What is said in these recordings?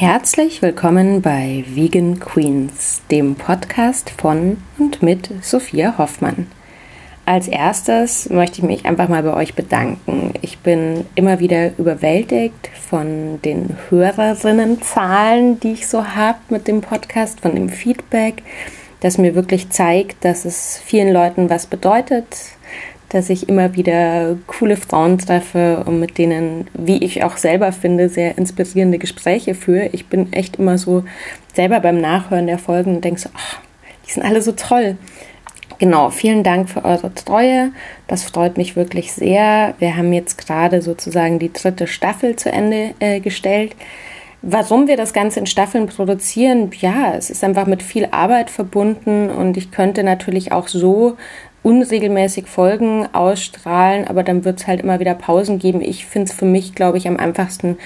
Herzlich willkommen bei Vegan Queens, dem Podcast von und mit Sophia Hoffmann. Als erstes möchte ich mich einfach mal bei euch bedanken. Ich bin immer wieder überwältigt von den Hörerinnenzahlen, die ich so habe mit dem Podcast, von dem Feedback, das mir wirklich zeigt, dass es vielen Leuten was bedeutet, dass ich immer wieder coole Frauen treffe und mit denen, wie ich auch selber finde, sehr inspirierende Gespräche führe. Ich bin echt immer so selber beim Nachhören der Folgen und denke so, ach, die sind alle so toll. Genau, vielen Dank für eure Treue. Das freut mich wirklich sehr. Wir haben jetzt gerade sozusagen die dritte Staffel zu Ende äh, gestellt. Warum wir das Ganze in Staffeln produzieren, ja, es ist einfach mit viel Arbeit verbunden und ich könnte natürlich auch so unregelmäßig Folgen ausstrahlen, aber dann wird es halt immer wieder Pausen geben. Ich finde es für mich, glaube ich, am einfachsten,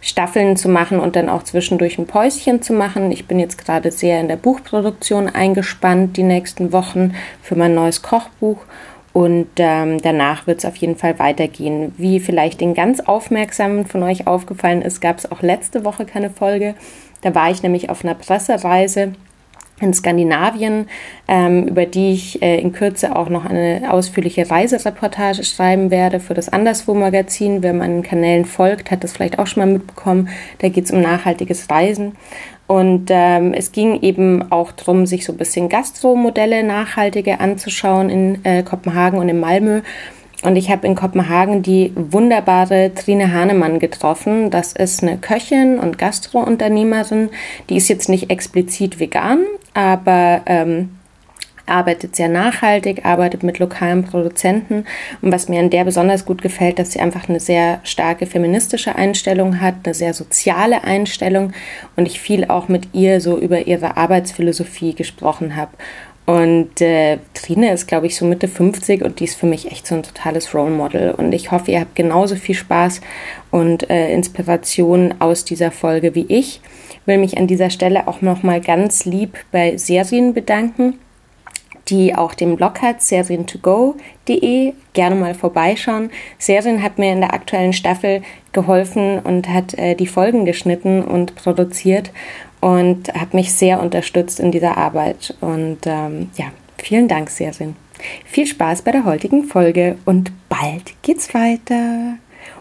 Staffeln zu machen und dann auch zwischendurch ein Päuschen zu machen. Ich bin jetzt gerade sehr in der Buchproduktion eingespannt die nächsten Wochen für mein neues Kochbuch. Und ähm, danach wird es auf jeden Fall weitergehen. Wie vielleicht den ganz Aufmerksamen von euch aufgefallen ist, gab es auch letzte Woche keine Folge. Da war ich nämlich auf einer Pressereise in Skandinavien, ähm, über die ich äh, in Kürze auch noch eine ausführliche Reisereportage schreiben werde für das Anderswo-Magazin. Wer meinen Kanälen folgt, hat das vielleicht auch schon mal mitbekommen. Da geht es um nachhaltiges Reisen. Und ähm, es ging eben auch darum, sich so ein bisschen Gastromodelle nachhaltige anzuschauen in äh, Kopenhagen und in Malmö. Und ich habe in Kopenhagen die wunderbare Trine Hahnemann getroffen. Das ist eine Köchin und Gastrounternehmerin. Die ist jetzt nicht explizit vegan, aber ähm, arbeitet sehr nachhaltig, arbeitet mit lokalen Produzenten. Und was mir an der besonders gut gefällt, dass sie einfach eine sehr starke feministische Einstellung hat, eine sehr soziale Einstellung und ich viel auch mit ihr so über ihre Arbeitsphilosophie gesprochen habe. Und äh, Trine ist, glaube ich, so Mitte 50 und die ist für mich echt so ein totales Role Model. Und ich hoffe, ihr habt genauso viel Spaß und äh, Inspiration aus dieser Folge wie ich. Will mich an dieser Stelle auch nochmal ganz lieb bei Serien bedanken, die auch den Blog hat, serientogo.de. Gerne mal vorbeischauen. Serien hat mir in der aktuellen Staffel geholfen und hat äh, die Folgen geschnitten und produziert und hat mich sehr unterstützt in dieser Arbeit. Und ähm, ja, vielen Dank, Serin. Viel Spaß bei der heutigen Folge und bald geht's weiter.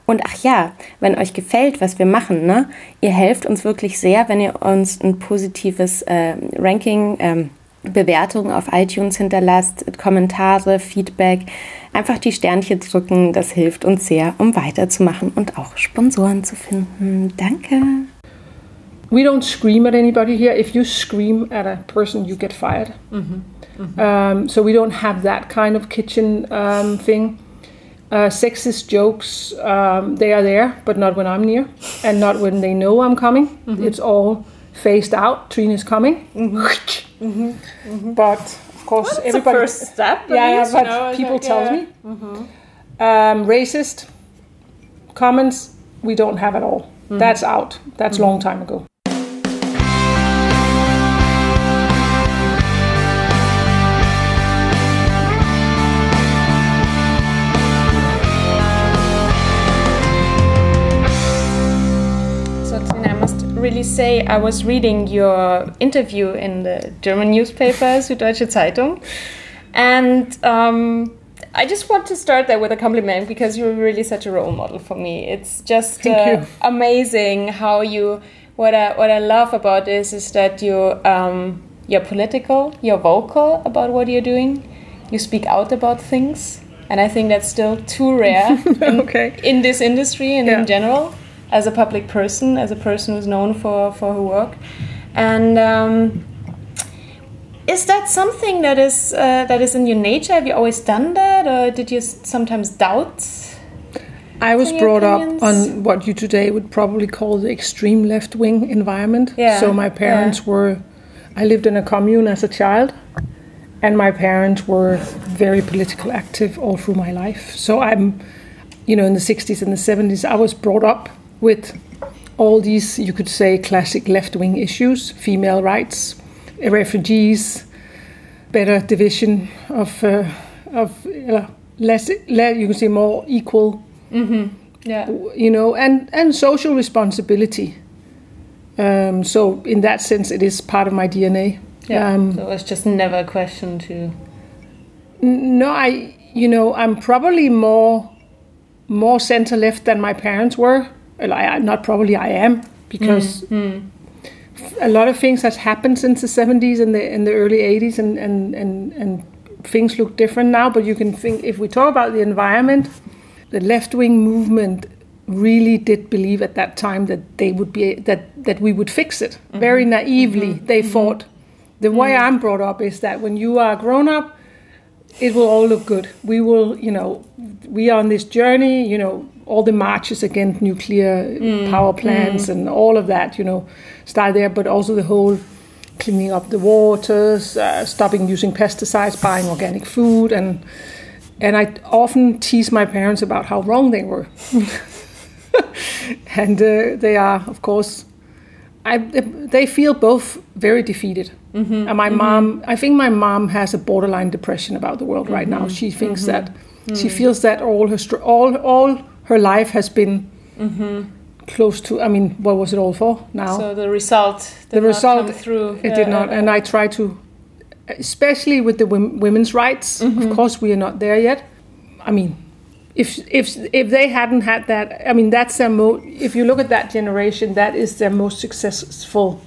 Und ach ja, wenn euch gefällt, was wir machen, ne, ihr helft uns wirklich sehr, wenn ihr uns ein positives äh, Ranking, ähm, Bewertungen auf iTunes hinterlasst, Kommentare, Feedback, einfach die Sternchen drücken, das hilft uns sehr, um weiterzumachen und auch Sponsoren zu finden. Danke. We don't scream at anybody here. If you scream at a person, you get fired. Mm-hmm. Mm-hmm. Um, so we don't have that kind of kitchen um, thing. Uh, sexist jokes, um, they are there, but not when I'm near, and not when they know I'm coming. Mm-hmm. It's all phased out. Trina's coming. Mm-hmm. Mm-hmm. Mm-hmm. But of course, well, everybody. first step. Yeah, least, but you know, people like, tell yeah. me. Um, racist comments we don't have at all. That's out. That's a long time ago. Really say, I was reading your interview in the German newspaper Süddeutsche Zeitung, and um, I just want to start there with a compliment because you're really such a role model for me. It's just uh, amazing how you. What I what I love about this is that you um, you're political, you're vocal about what you're doing, you speak out about things, and I think that's still too rare in, Okay. in this industry and Yeah. in general as a public person, as a person who's known for, for her work. And um, is that something that is uh, that is in your nature? Have you always done that, or did you sometimes doubt? I was brought up on what you today would probably call the extreme left wing environment. Yeah, So my parents yeah. were, I lived in a commune as a child, and my parents were very political active all through my life. So I'm, you know, in the 60s and the 70s, I was brought up with all these, you could say, classic left wing issues female rights, refugees, better division of, uh, of uh, less, le- you can say, more equal Yeah. you know, and, and social responsibility. Um, so in that sense, it is part of my DNA. Yeah. Um, so it's just never a question to. No, I you know I'm probably more more center left than my parents were. Well, I, not probably I am because mm, mm. a lot of things has happened since the 70s and the in the early 80s and and and and things look different now. But you can think if we talk about the environment, the left wing movement really did believe at that time that they would be that that we would fix it. Mm-hmm. Very naively, mm-hmm. they mm-hmm. thought. The way mm. I'm brought up is that when you are grown up, it will all look good. We will, you know, we are on this journey, you know, all the marches against nuclear mm. power plants mm. and all of that, you know, start there, but also the whole cleaning up the waters, uh, stopping using pesticides, buying organic food, and and I often tease my parents about how wrong they were, and uh, they are, of course, I they feel both very defeated. Mm-hmm. And my mm-hmm. mom, I think my mom has a borderline depression about the world right now. Mm-hmm. She thinks that. She mm. feels that all her str- all all her life has been mm-hmm. close to. I mean, what was it all for now? So the result. The result through. it did not and i try to especially with the women's rights of mm-hmm. course we are not there yet i mean if if if they hadn't had that i mean that's their mo if you look at that generation that is their most successful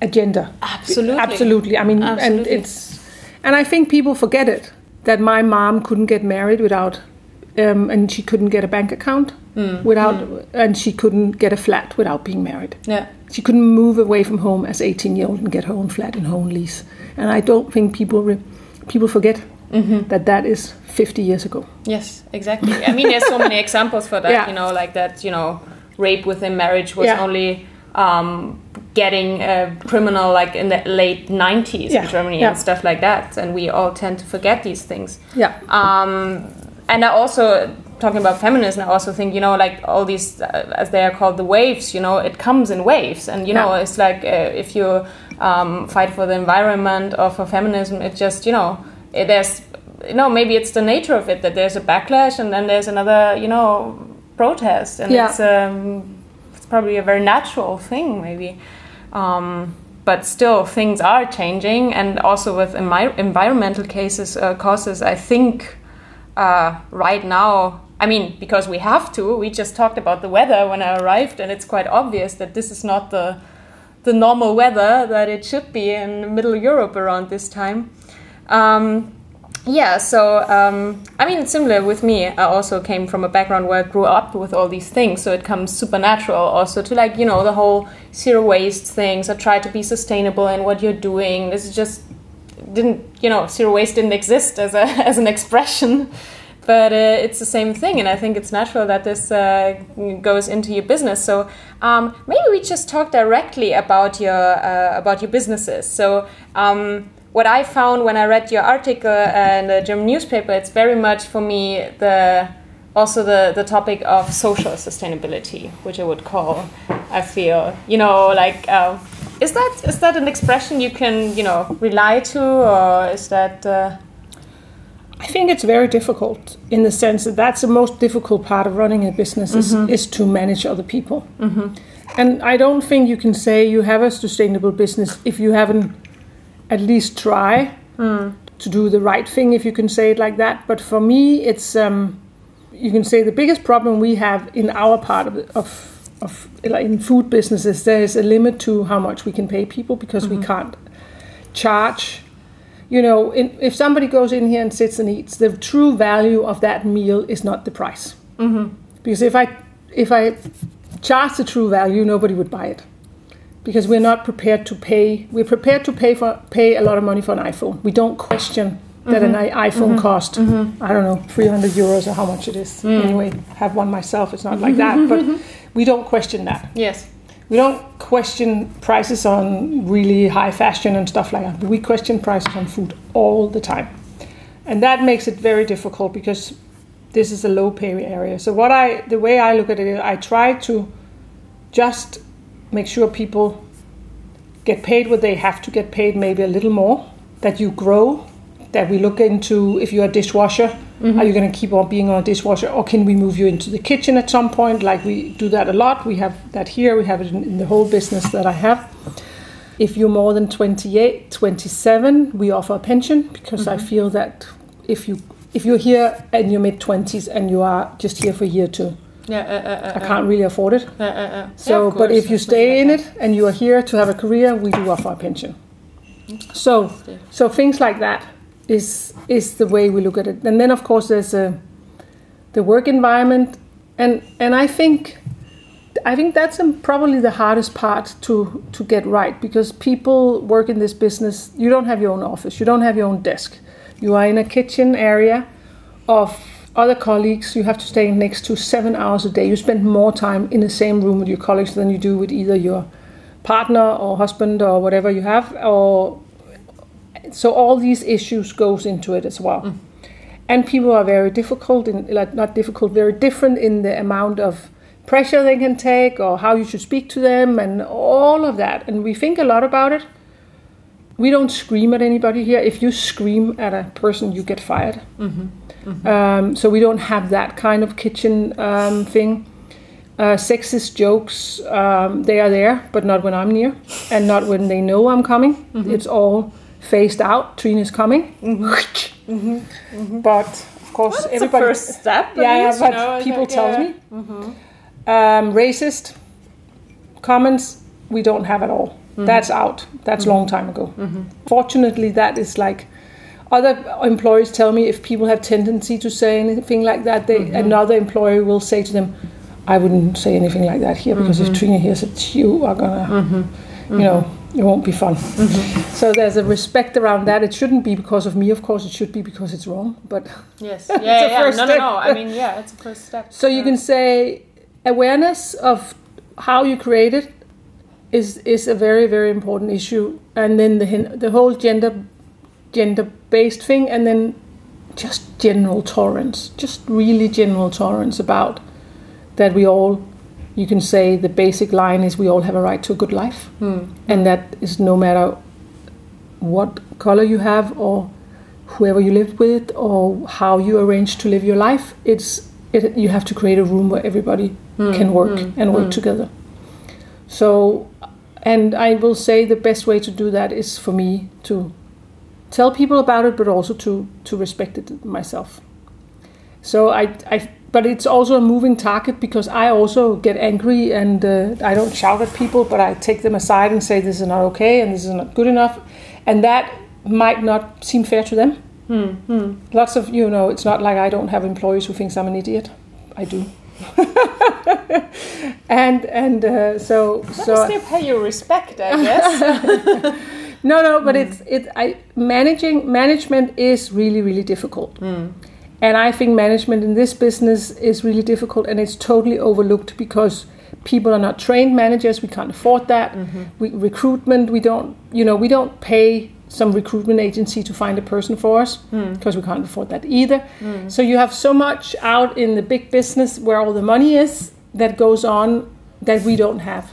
agenda Absolutely. absolutely i mean and it's and i think people forget it that my mom couldn't get married without um, and she couldn't get a bank account without and she couldn't get a flat without being married Yeah. she couldn't move away from home as 18 year old and get her own flat and her own lease. And I don't think people re- people forget that that is 50 years ago. Yes, exactly. I mean, there's so many examples for that. Yeah. You know, like that. You know, rape within marriage was Yeah. only um, getting a criminal like in the late 90s Yeah, in Germany yeah. and stuff like that. And we all tend to forget these things. Yeah. Um, and I also talking about feminism. I also think you know like all these uh, as they are called the waves. You know, it comes in waves, and you know Yeah. it's like uh, if you um, fight for the environment or for feminism, it just you know it, there's you know maybe it's the nature of it that there's a backlash and then there's another you know protest, and Yeah. it's um, it's probably a very natural thing maybe. Um, but still, things are changing, and also with envi- environmental cases, uh, causes, I think uh, right now, I mean, because we have to. We just talked about the weather when I arrived, and it's quite obvious that this is not the the normal weather that it should be in Middle Europe around this time. Um, yeah, so um, I mean, similar with me. I also came from a background where I grew up with all these things, so it comes supernatural also to like you know the whole zero waste things. I try to be sustainable in what you're doing. This is just didn't you know zero waste didn't exist as a as an expression, but uh, it's the same thing, and I think it's natural that this uh, goes into your business. So um, maybe we just talk directly about your uh, about your businesses. So. Um, what I found when I read your article in the German newspaper, it's very much for me the also the, the topic of social sustainability, which I would call. I feel you know like uh, is that is that an expression you can you know rely to, or is that uh, I think it's very difficult in the sense that that's the most difficult part of running a business is, is to manage other people. And I don't think you can say you have a sustainable business if you haven't at least try to do the right thing, if you can say it like that. But for me, it's um, you can say the biggest problem we have in our part of of, of like in food businesses there is a limit to how much we can pay people because we can't charge you know, in, if somebody goes in here and sits and eats, the true value of that meal is not the price. Mm-hmm. Because if I if I charge the true value, nobody would buy it. Because we're not prepared to pay. We're prepared to pay for pay a lot of money for an iPhone. We don't question that an mm-hmm. i- iPhone mm-hmm. cost mm-hmm. I don't know 300 euros or how much it is. Mm. Anyway, have one myself. It's not like that, but we don't question that. yes? We don't question prices on really high fashion and stuff like that. But we question prices on food all the time. And that makes it very difficult because this is a low pay area. So what I the way I look at it, I try to just make sure people get paid what they have to get paid, maybe a little more, that you grow, that we look into if you're a dishwasher are you going to keep on being on a dishwasher or can we move you into the kitchen at some point? Like we do that a lot. We have that here. We have it in, in the whole business that i have. If you're more than 28 27 we offer a pension because i feel that if you if you're here in your mid 20s and you are just here for a year or two Yeah, uh, uh, uh, i can't really afford it. Uh, uh, uh. so, Yeah, but if you stay in it and you are here to have a career, we do offer a pension. So, so things like that is is the way we look at it. And then, of course, there's a, the work environment, and and I think I think that's um, probably the hardest part to to get right because people work in this business. You don't have your own office. You don't have your own desk. You are in a kitchen area of other colleagues you have to stay next to seven hours a day. You spend more time in the same room with your colleagues than you do with either your partner or husband or whatever you have. Or so all these issues goes into it as well. And people are very difficult in like not difficult, very different in the amount of pressure they can take or how you should speak to them and all of that. And we think a lot about it. We don't scream at anybody here. If you scream at a person, you get fired. Um, so we don't have that kind of kitchen um, thing. Uh, sexist jokes, um, they are there, but not when I'm near, and not when they know I'm coming. It's all phased out. Trina's coming, mm-hmm. Mm-hmm. Mm-hmm. but of course That's everybody. the first step. at yeah, yeah, but you know, people like, tell yeah. me um, racist comments we don't have at all. That's out. That's long time ago. Fortunately, that is like other employees tell me if people have tendency to say anything like that, they another employer will say to them, "I wouldn't say anything like that here because if Trina hears it, you are gonna, you know." It won't be fun. Mm-hmm. So there's a respect around that. It shouldn't be because of me, of course. It should be because it's wrong. But Yes. Yeah, yeah. No, no, step. no. I mean, yeah, it's a first step. So you can say awareness of how you create it is is a very very important issue, and then the the whole gender gender based thing, and then just general tolerance, just really general tolerance about that we all. You can say the basic line is we all have a right to a good life, hmm. and that is no matter what color you have or whoever you live with or how you arrange to live your life. It's it, you have to create a room where everybody hmm. can work hmm. and work together. So, and I will say the best way to do that is for me to tell people about it, but also to to respect it myself. So I, I but it's also a moving target because I also get angry and uh, I don't shout at people, but I take them aside and say this is not okay and this is not good enough, and that might not seem fair to them. Lots of you know, it's not like I don't have employees who thinks I'm an idiot. I do. and and uh, so But so still pay you respect, I guess. no no but it's it I managing management is really really difficult. And I think management in this business is really difficult and it's totally overlooked because people are not trained managers. We can't afford that. Mm-hmm. We, recruitment, we don't, you know, we don't pay some recruitment agency to find a person for us mm. because we can't afford that either. Mm. So you have so much out in the big business where all the money is that goes on that we don't have.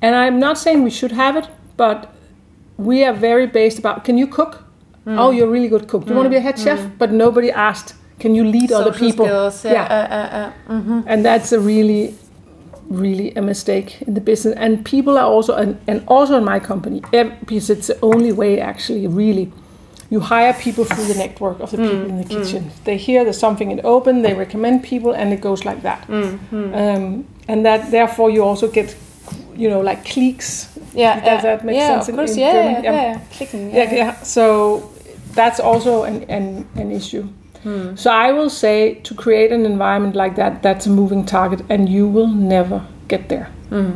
And I'm not saying we should have it, but we are very based about can you cook? Mm. Oh, you're a really good cook. Do you want to be a head chef? But nobody asked, can you lead other people? Skills, yeah. Uh, uh, uh. mhm. and that's a really really a mistake in the business and people are also and, and also in my company because it's the only way actually really you hire people through the network of the people in the kitchen they hear there's something in open they recommend people and it goes like that um, and that therefore you also get you know like cliques Yeah, Does yeah, that make yeah, sense Of in- course, in yeah, yeah, Yeah. yeah. Clicking, yeah, yeah. So that's also an, an, an issue. So I will say to create an environment like that, that's a moving target, and you will never get there.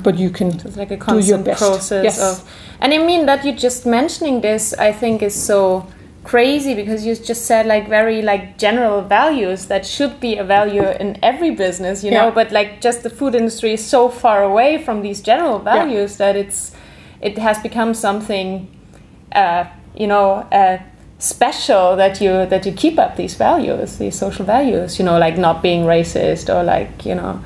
But you can It's like a do your constant best. process Yes. of and I mean that you just mentioning this I think is so crazy because you just said like very like general values that should be a value in every business you know Yeah. but like just the food industry is so far away from these general values that it's it has become something uh, you know uh, special that you that you keep up these values these social values you know like not being racist or like you know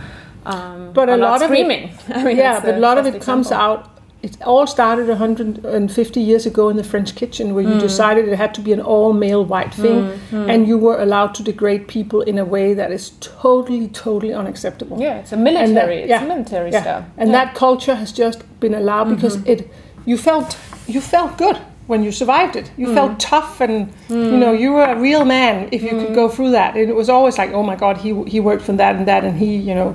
um, But a lot of it- screaming I mean, yeah, but a lot of it best comes example. out it all started 150 years ago in the French kitchen, where you mm. decided it had to be an all-male white thing, mm, mm. and you were allowed to degrade people in a way that is totally, totally unacceptable. Yeah, it's a military. that- it's yeah, a military yeah. style. And Yeah. that culture has just been allowed because mm-hmm. it you felt you felt good when you survived it. You felt tough and you know you were a real man if you could go through that. And it was always like, oh my god, he he worked from that and that, and he you know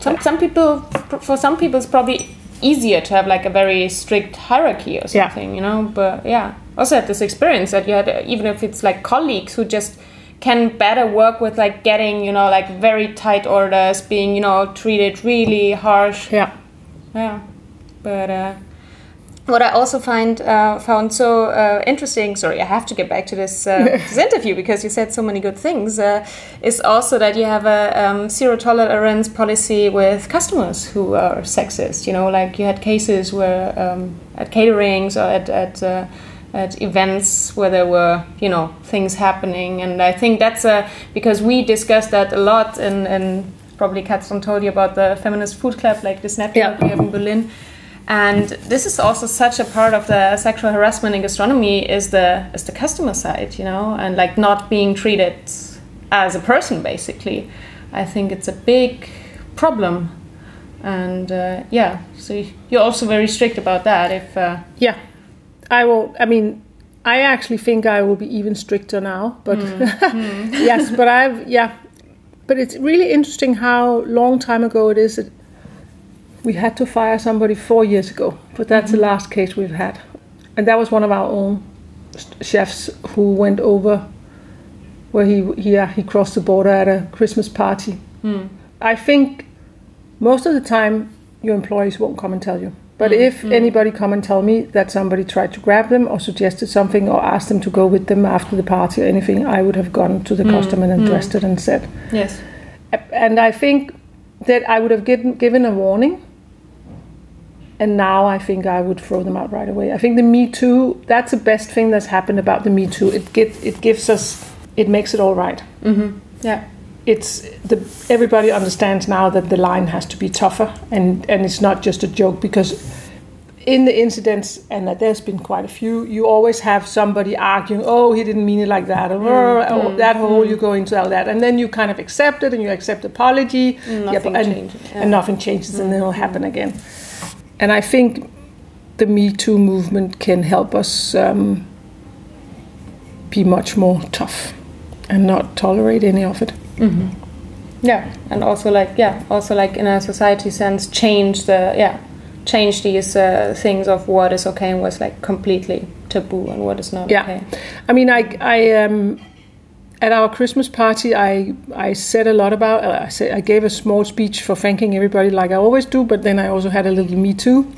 Some some people, for some people, it's probably easier to have like a very strict hierarchy or Yeah. something, you know. But yeah, also had this experience that you had, uh, even if it's like colleagues who just can better work with like getting, you know, like very tight orders, being, you know, treated really harsh. yeah Yeah, but uh, what I also find uh, found so uh, interesting. Sorry, I have to get back to this uh, this interview because you said so many good things. Uh, is also that you have a um, zero tolerance policy with customers who are sexist. You know, like you had cases where um, at caterings or at at uh, at events where there were you know things happening, and I think that's uh, because we discussed that a lot and and probably Katrin told you about the feminist food club, like this network Yeah. we have in Berlin. And this is also such a part of the sexual harassment in gastronomy is the is the customer side, you know, and like not being treated as a person basically. I think it's a big problem, and uh, yeah, so you're also very strict about that. If uh, yeah. I will. I mean, I actually think I will be even stricter now. But yes, but I've yeah. But it's really interesting how long time ago it is that we had to fire somebody four years ago. But that's the mm-hmm. last case we've had, and that was one of our own chefs who went over where he he uh, he crossed the border at a Christmas party. Hmm. I think most of the time your employees won't come and tell you. But hmm. if hmm. anybody come and tell me that somebody tried to grab them or suggested something or asked them to go with them after the party or anything, I would have gone to the customer and addressed it and said. yes, And I think that I would have given given a warning. And now I think I would throw them out right away. I think the Me Too, that's the best thing that's happened about the Me Too. It get, it gives us, it makes it all right. Mm-hmm. Yeah, it's the everybody understands now that the line has to be tougher and and it's not just a joke because in the incidents and that there's been quite a few you always have somebody arguing oh he didn't mean it like that or mm-hmm. oh, that mm-hmm. whole you go into all that. And then you kind of accept it and you accept apology. Nothing and, changes, yeah. and nothing changes and then it'll happen again and i think the me too movement can help us um, be much more tough and not tolerate any of it yeah, and also like yeah, also like in a society sense, change the yeah, change these uh, things of what is okay and what's like completely taboo and what is not Yeah. okay. I mean, I, I um, at our Christmas party, I, I said a lot about. Uh, I said I gave a small speech for thanking everybody, like I always do. But then I also had a little Me Too,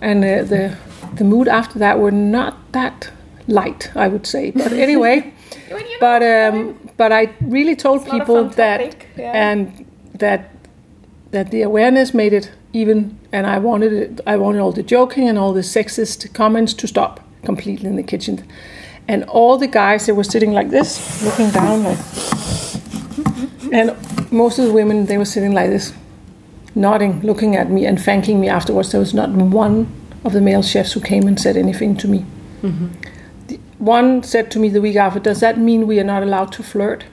and uh, the the mood after that were not that light, I would say. But anyway, but um, but I really told It's people that yeah. and that that the awareness made it even, and I wanted it, I wanted all the joking and all the sexist comments to stop completely in the kitchen, and all the guys that were sitting like this, looking down like, and most of the women they were sitting like this, nodding, looking at me and thanking me afterwards. There was not one of the male chefs who came and said anything to me. The- One said to me the week after, "Does that mean we are not allowed to flirt?"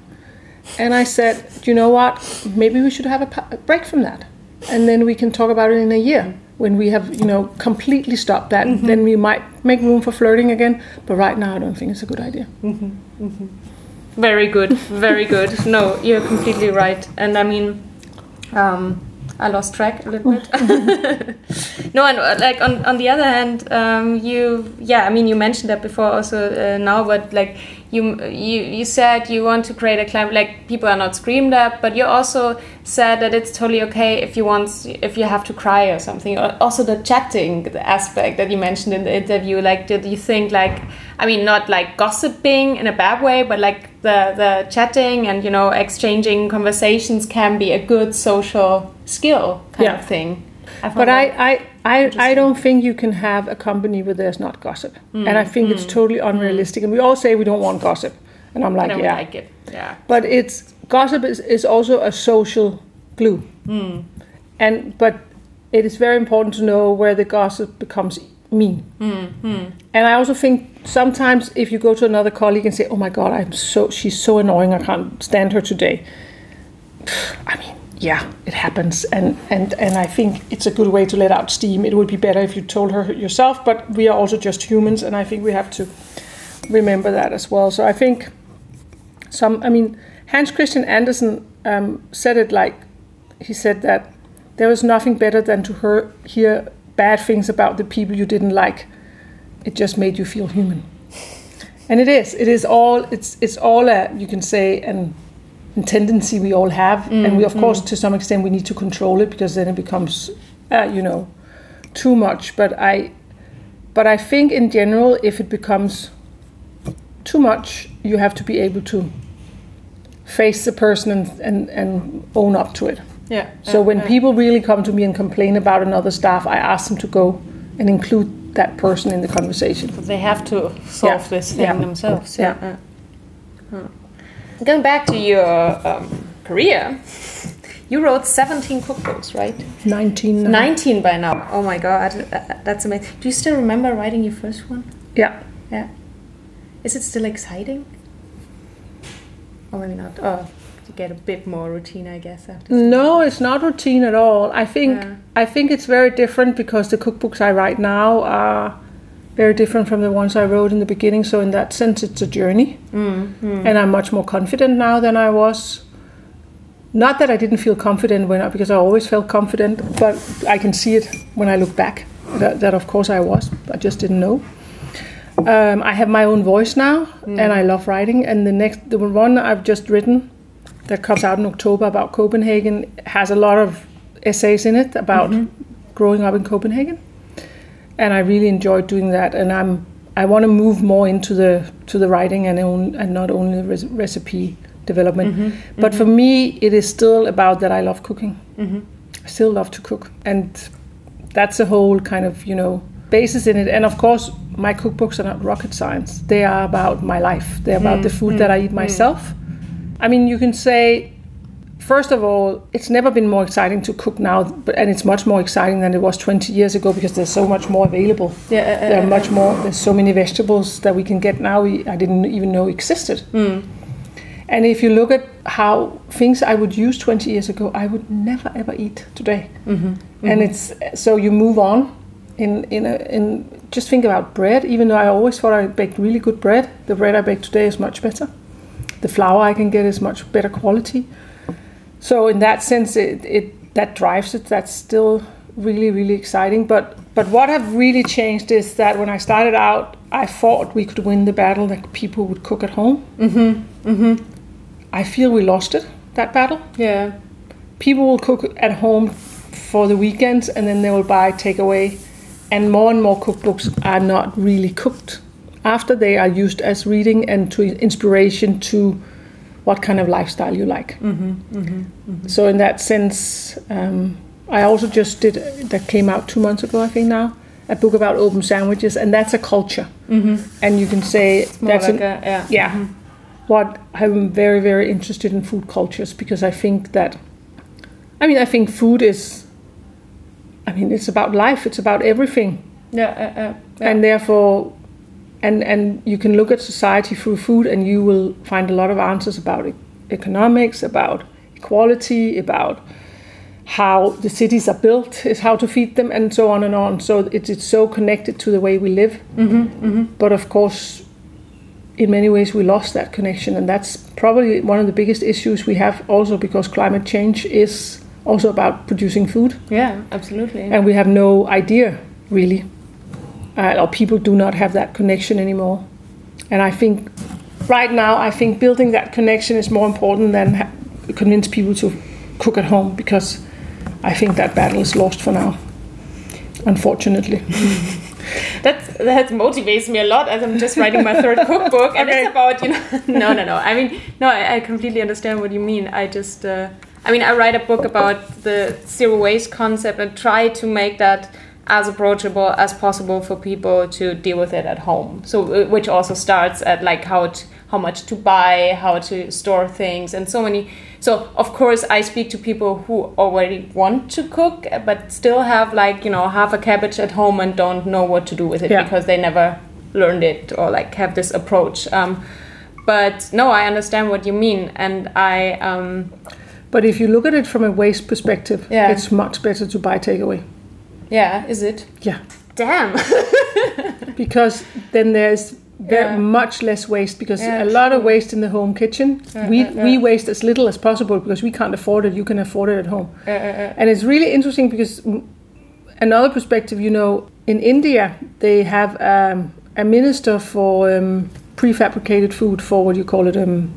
And I said, "Do you know what? Maybe we should have a, pa- a break from that, and then we can talk about it in a year when we have, you know, completely stopped that. Then we might make room for flirting again. But right now, I don't think it's a good idea." Very good, very good. No, you're completely right. And I mean, um, I lost track a little bit. no, and uh, like on on the other hand, um, you yeah, I mean, you mentioned that before also uh, now, but like you you you said you want to create a climate like people are not screamed at, but you also said that it's totally okay if you want if you have to cry or something. Or Also the chatting aspect that you mentioned in the interview, like did you think like I mean not like gossiping in a bad way, but like the the chatting and you know exchanging conversations can be a good social skill kind Yeah. of thing. But I, I, I, I don't think you can have a company where there's not gossip, and I think it's totally unrealistic. And we all say we don't want gossip, and I'm like, yeah, like it. Yeah. but it's gossip is, is also a social glue, and but it is very important to know where the gossip becomes mean. And I also think sometimes if you go to another colleague and say, "Oh my God, I'm so she's so annoying, I can't stand her today," I mean, yeah, it happens, and and and I think it's a good way to let out steam. It would be better if you told her yourself, but we are also just humans, and I think we have to remember that as well. So I think some, I mean, Hans Christian Andersen um, said it like he said that there was nothing better than to hear, hear bad things about the people you didn't like. It just made you feel human, and it is. It is all. It's it's all a you can say and tendency we all have, and we of course to some extent we need to control it because then it becomes, uh, you know, too much. But I, but I think in general, if it becomes too much, you have to be able to face the person and and, and own up to it. Yeah. So when people really come to me and complain about another staff, I ask them to go and include that person in the conversation. they have to solve Yeah. this thing Yeah. themselves. Yeah. Hmm. Going back to your um, career, you wrote 17 cookbooks, right? Nineteen. 19 by now. Oh my god, uh, that's amazing. Do you still remember writing your first one? Yeah. Yeah. Is it still exciting? Or maybe not. Oh, you get a bit more routine, I guess, after. No, it's not routine at all. I think Yeah. I think it's very different because the cookbooks I write now are very different from the ones I wrote in the beginning. So in that sense, it's a journey, Mm, and I'm much more confident now than I was. Not that I didn't feel confident when I, because I always felt confident, but I can see it when I look back. That, that of course I was. I just didn't know. Um, I have my own voice now, and I love writing. And the next, the one I've just written, that comes out in October about Copenhagen, has a lot of essays in it about growing up in Copenhagen, and I really enjoyed doing that. And I'm I want to move more into the to the writing and own, and not only the res- recipe development. Mm-hmm. But for mm-hmm. me, it is still about that I love cooking. Mm-hmm. I still love to cook, and that's a whole kind of you know basis in it. And of course, my cookbooks are not rocket science. They are about my life. They're about mm, the food mm, that I eat mm. myself. I mean, you can say, first of all, it's never been more exciting to cook now, and it's much more exciting than it was 20 years ago because there's so much more available. Yeah, uh, There are much more. There's so many vegetables that we can get now. We, I didn't even know existed. And if you look at how things I would use 20 years ago, I would never ever eat today. Mm-hmm. And it's so you move on. In in a, in just think about bread. Even though I always thought I baked really good bread, the bread I bake today is much better. The flour I can get is much better quality. So in that sense, it, it that drives it. That's still really really exciting. But but what have really changed is that when I started out, I thought we could win the battle that people would cook at home. Mm-hmm. Mm-hmm. I feel we lost it that battle. yeah. People will cook at home for the weekends and then they will buy takeaway. And more and more cookbooks are not really cooked after they are used as reading and to inspiration to what kind of lifestyle you like. So in that sense, um, I also just did that came out two months ago, I think now, a book about open sandwiches, and that's a culture. And you can say that's like an, a, yeah. yeah. What I'm very, very interested in food cultures because I think that, I mean, I think food is, I mean, it's about life. It's about everything, Yeah, uh, uh, yeah. and therefore, and and you can look at society through food, and you will find a lot of answers about e- economics, about equality, about how the cities are built, is how to feed them, and so on and on. So it's it's so connected to the way we live. Mm-hmm, mm-hmm. But of course, in many ways, we lost that connection, and that's probably one of the biggest issues we have. Also, because climate change is also about producing food, yeah, absolutely. and we have no idea really, uh, or people do not have that connection anymore. And I think right now, I think building that connection is more important than ha- convince people to cook at home because I think that battle is lost for now, unfortunately. That that motivates me a lot as I'm just writing my third cookbook, and Okay. it's about you know no no no. I mean no, I, I completely understand what you mean. I just uh, I mean I write a book about the zero waste concept and try to make that as approachable as possible for people to deal with it at home. So uh, which also starts at like how to, how much to buy, how to store things, and so many so of course I speak to people who already want to cook, but still have like you know half a cabbage at home and don't know what to do with it Yeah. because they never learned it or like have this approach. Um, but no, I understand what you mean, and I um, But if you look at it from a waste perspective, Yeah. it's much better to buy takeaway. Yeah, is it? Yeah. Damn. because then there's very Yeah. much less waste because Yeah, a lot of waste in the home kitchen we, yeah, we yeah. waste as little as possible because we can't afford it you can afford it at home Uh, uh, uh, and it's really interesting because another perspective you know in india they have um, a minister for um, prefabricated food for what you call it um,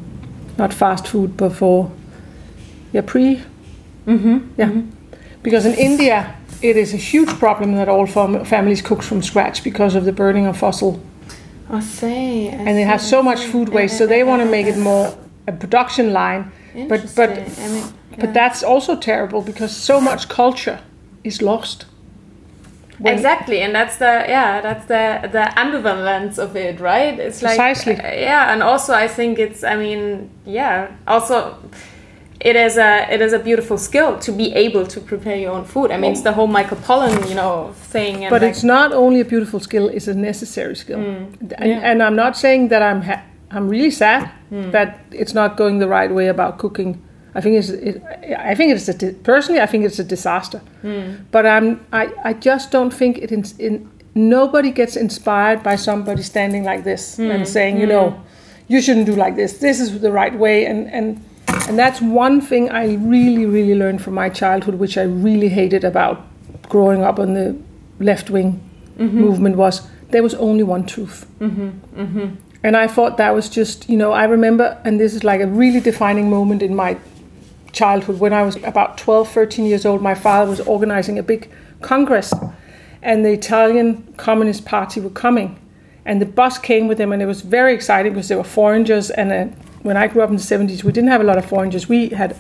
not fast food but for yeah pre mm-hmm. yeah because in india it is a huge problem that all fam- families cook from scratch because of the burning of fossil I say. I and has see, so much food waste so they want to make it more a production line but but I mean, but that's also terrible because so much culture is lost When- exactly and that's the yeah that's the the ambivalence of it right it's like Precisely. yeah and also i think it's i mean yeah also it is a it is a beautiful skill to be able to prepare your own food i mean it's the whole michael pollan you know thing and but like, it's not only a beautiful skill it's a necessary skill and, yeah. and i'm not saying that i'm ha- i'm really sad Hmm. that it's not going the right way about cooking i think it's it, i think it's a di- personally i think it's a disaster Hmm. but i'm i i just don't think it in, in nobody gets inspired by somebody standing like this Hmm. and saying you know you shouldn't do like this this is the right way and and and that's one thing i really really learned from my childhood which i really hated about growing up on the left wing movement was there was only one truth. And i thought that was just you know i remember and this is like a really defining moment in my childhood. When i was about 12 13 years old my father was organizing a big congress and the italian communist party were coming. And the bus came with them and it was very exciting because there were foreigners and uh, when i grew up in the 70s we didn't have a lot of foreigners. We had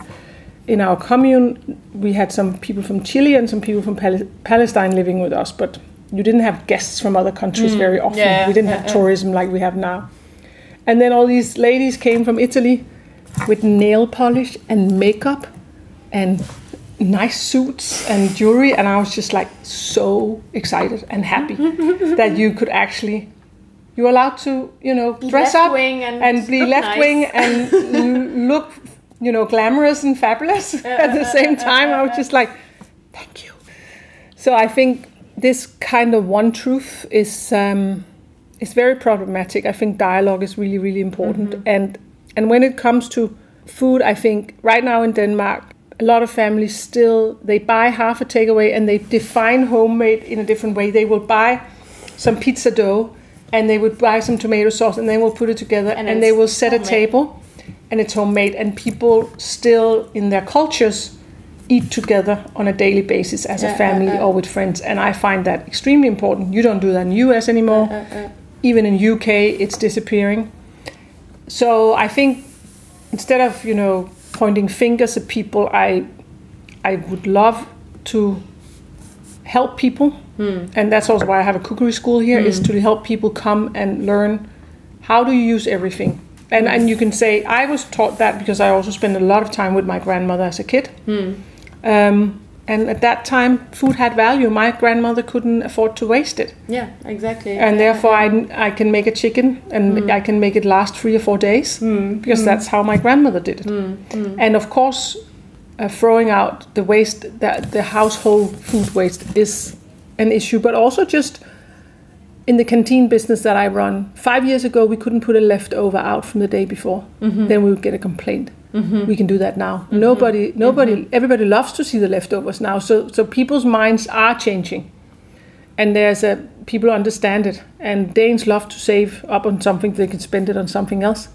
in our commune we had some people from chile and some people from Pal- palestine living with us but you didn't have guests from other countries mm. very often. Yeah, we didn't yeah, have yeah. tourism like we have now. And then all these ladies came from italy with nail polish and makeup and nice suits and jewelry and i was just like so excited and happy that you could actually you're allowed to you know dress up left-wing and be left nice. wing and l- look you know glamorous and fabulous at the same time. I was just like thank you. So i think this kind of one truth is um, is very problematic. I think dialogue is really really important. And and when it comes to food i think right now in denmark a lot of families still they buy half a takeaway and they define homemade in a different way. They will buy some pizza dough and they would buy some tomato sauce and then we'll put it together And and, they will set a table and it's homemade and people still in their cultures eat together on a daily basis as Yeah, a family uh, uh. or with friends. And i find that extremely important. You don't do that in us anymore. Uh, even in uk it's disappearing. So i think instead of you know pointing fingers at people i i would love to help people. Hmm. And that's also why i have a cookery school here is hmm. to help people come and learn how do you use everything. And and you can say i was taught that because i also spent a lot of time with my grandmother as a kid. Hmm. Um, and at that time food had value. My grandmother couldn't afford to waste it. Yeah exactly. And therefore I, I can make a chicken and I can make it last three or four days because that's how my grandmother did it. And of course, uh, throwing out the waste, that the household food waste is an issue, but also just in the canteen business that I run. Five years ago, we couldn't put a leftover out from the day before. Mm-hmm. Then we would get a complaint. Mm-hmm. We can do that now. Mm-hmm. Nobody, nobody, everybody loves to see the leftovers now. So, so people's minds are changing and there's a people understand it and danes love to save up on something they can spend it on something else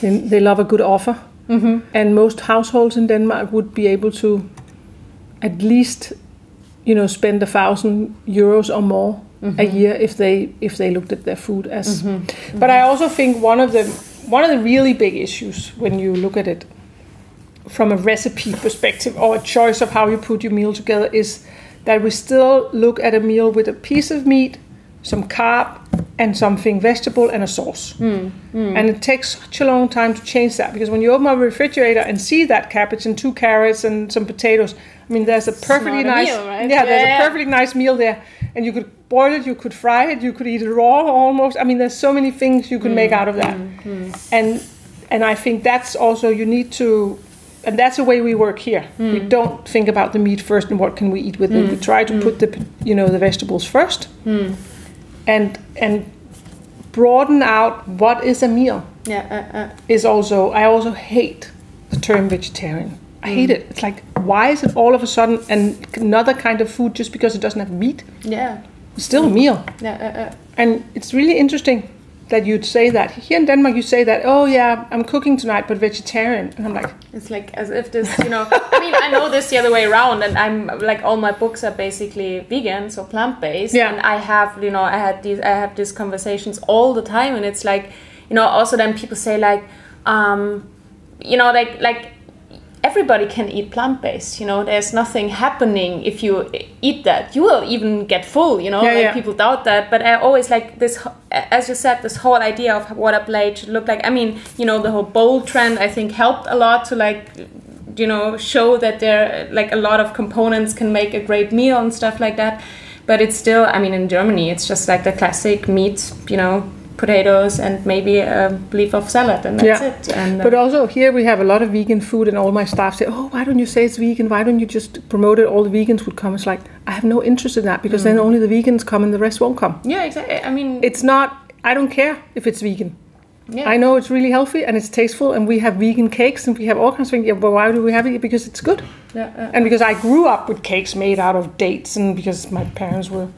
they, they love a good offer mm-hmm. and most households in denmark would be able to at least you know spend a thousand euros or more a year if they if they looked at their food as but i also think one of the one of the really big issues when you look at it from a recipe perspective or a choice of how you put your meal together is that we still look at a meal with a piece of meat, some carb, and something vegetable and a sauce. And it takes such a long time to change that because when you open up a refrigerator and see that cabbage and two carrots and some potatoes, I mean, there's a perfectly a nice, meal, right? yeah, there's Yeah. a perfectly nice meal there, and you could boil it, you could fry it, you could eat it raw almost. I mean, there's so many things you can make out of that, and and I think that's also you need to. And that's the way we work here. We don't think about the meat first and what can we eat with it. We try to put the, you know, the vegetables first, and and broaden out what is a meal Yeah, uh, uh, is also I also hate the term vegetarian. I hate it. It's like why is it all of a sudden an, another kind of food just because it doesn't have meat? yeah, It's still a meal. yeah, uh, uh. And it's really interesting that you'd say that. Here in Denmark you say that, oh yeah, I'm cooking tonight but vegetarian. And I'm like, It's like as if this, you know. I mean, I know this the other way around, and I'm like all my books are basically vegan, so plant based. Yeah. And I have, you know, I had these, I have these conversations all the time, and it's like, you know, also then people say like, um, you know, like like everybody can eat plant based. You know, there's nothing happening if you eat that. You will even get full. You know, Yeah, like yeah. people doubt that, but I always like this, as you said, this whole idea of what a plate should look like. I mean, you know, the whole bowl trend I think helped a lot to like, you know, show that there like a lot of components can make a great meal and stuff like that. But it's still, I mean, in Germany, it's just like the classic meat, you know, potatoes and maybe a leaf of salad, and that's Yeah. it. And uh, But also here we have a lot of vegan food, and all my staff say, "Oh, why don't you say it's vegan? Why don't you just promote it? All the vegans would come." It's like I have no interest in that because then only the vegans come and the rest won't come. yeah, exactly. I mean, It's not. I don't care if it's vegan. yeah. I know it's really healthy and it's tasteful, and we have vegan cakes and we have all kinds of things. Yeah, but why do we have it? Because it's good, Yeah, uh, and because I grew up with cakes made out of dates, and because my parents were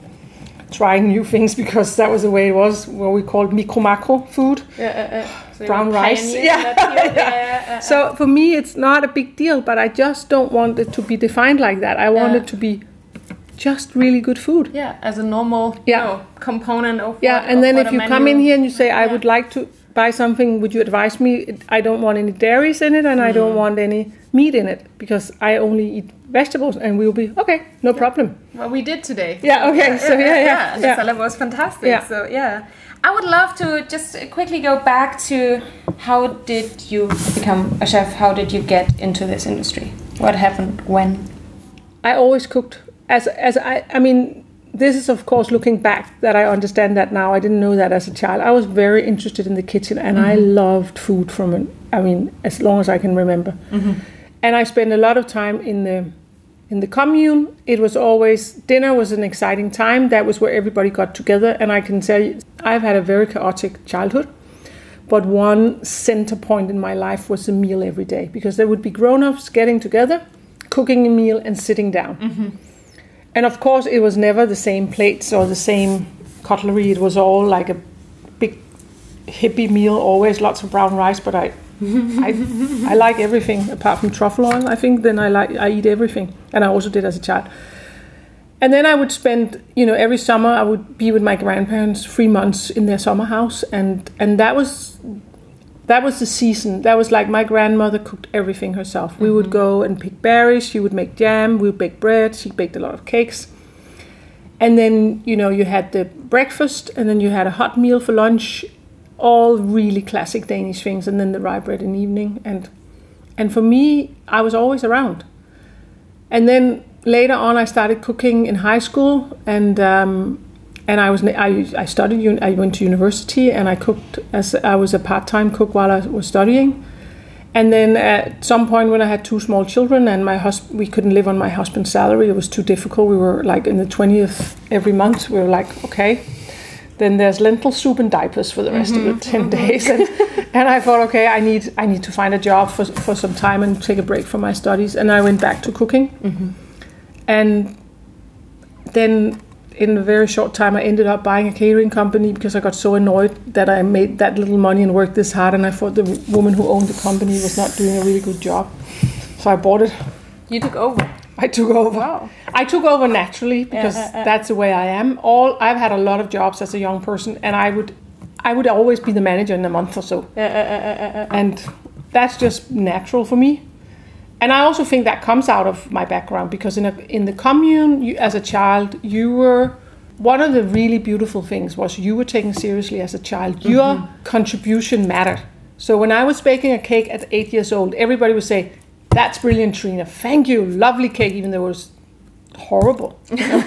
trying new things because that was the way it was. What we called micro macro food. yeah, uh, uh, so Brown rice. Yeah. yeah, uh, uh, So for me, it's not a big deal, but I just don't want it to be defined like that. I want Yeah. it to be just really good food. yeah, as a normal Yeah. you know, component of Yeah, what, and then if you come in here and you say, I Yeah. would like to buy something, would you advise me? I don't want any dairies in it and I Mm. don't want any meat in it because I only eat vegetables and we'll be, okay, no problem. Well, we did today. Yeah, okay, so yeah, yeah, and yeah. the salad was fantastic. Yeah. So yeah, I would love to just quickly go back to how did you become a chef? How did you get into this industry? What happened when? I always cooked as as I I mean this is of course looking back that I understand that now. I didn't know that as a child. I was very interested in the kitchen and I mm-hmm. loved food from an, I mean as long as I can remember. Mm-hmm. And I spent a lot of time in the in the commune. It was always dinner was an exciting time. That was where everybody got together and I can tell you I've had a very chaotic childhood. But one center point in my life was a meal every day because there would be grown-ups getting together, cooking a meal and sitting down. Mm-hmm. And of course, it was never the same plates or the same cutlery. It was all like a big hippie meal, always lots of brown rice. But I, I, I like everything apart from truffle oil. I think then I like I eat everything, and I also did as a child. And then I would spend, you know, every summer I would be with my grandparents three months in their summer house, and and that was that was the season. That was like my grandmother cooked everything herself. We would go and pick berries. She would make jam. We would bake bread. She baked a lot of cakes. And then you know you had the breakfast, and then you had a hot meal for lunch. All really classic Danish things, and then the rye bread in the evening. And and for me, I was always around. And then later on, I started cooking in high school, and um, and I was I, I studied I went to university, and I cooked as I was a part time cook while I was studying. And then at some point, when I had two small children, and my hus- we couldn't live on my husband's salary, it was too difficult. We were like in the twentieth every month. We were like, okay, then there's lentil soup and diapers for the rest of the mm-hmm. 10 mm-hmm. days and, and i thought okay i need i need to find a job for, for some time and take a break from my studies and i went back to cooking mm-hmm. and then in a very short time i ended up buying a catering company because i got so annoyed that i made that little money and worked this hard and i thought the woman who owned the company was not doing a really good job so i bought it You took over. I took over. Wow. I took over naturally because uh, uh. uh. that's the way I am. All I've had a lot of jobs as a young person, and I would, I would always be the manager in a month or so, uh, uh, and that's just natural for me. And I also think that comes out of my background because in a, in the commune, you, as a child, you were one of the really beautiful things was you were taken seriously as a child. Your mm-hmm. contribution mattered. So when I was baking a cake at eight years old, everybody would say, "That's brilliant, Trine. Thank you, lovely cake," even though it was horrible. you know?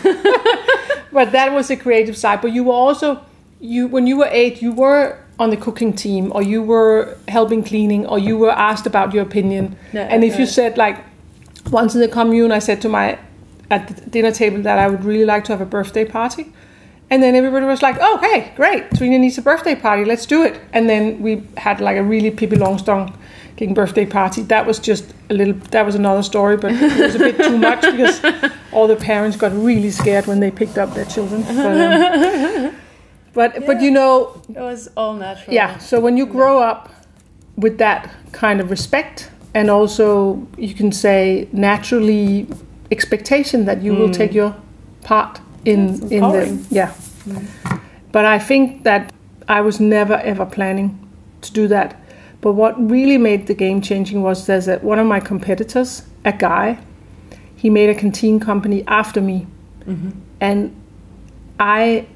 but that was the creative side. But you were also you when you were eight, you were on the cooking team, or you were helping cleaning, or you were asked about your opinion. Yeah, and if you said like once in the commune, I said to my at the dinner table that I would really like to have a birthday party. And then everybody was like, "Oh, hey, great! Trine needs a birthday party. Let's do it." And then we had like a really Pippi Longstocking birthday party. That was just a little. That was another story, but it was a bit too much because all the parents got really scared when they picked up their children. But, um, but, but you know, It was all natural. yeah. So when you grow up with that kind of respect, and also you can say naturally expectation that you will mm. take your part in in the yeah. Mm. But I think that I was never ever planning to do that. But what really made the game changing was there's a, one of my competitors, a guy, he made a canteen company after me, mm-hmm. and I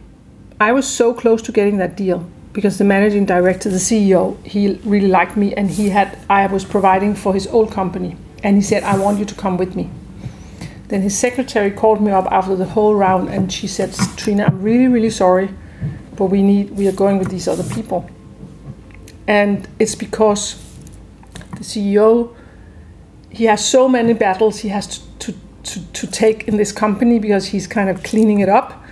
I was so close to getting that deal because the managing director, the CEO, he really liked me and he had I was providing for his old company and he said I want you to come with me. Then his secretary called me up after the whole round and she said, "Trine, I'm really really sorry, but we need we are going with these other people." And it's because the CEO he has so many battles he has to, to, to, to take in this company because he's kind of cleaning it up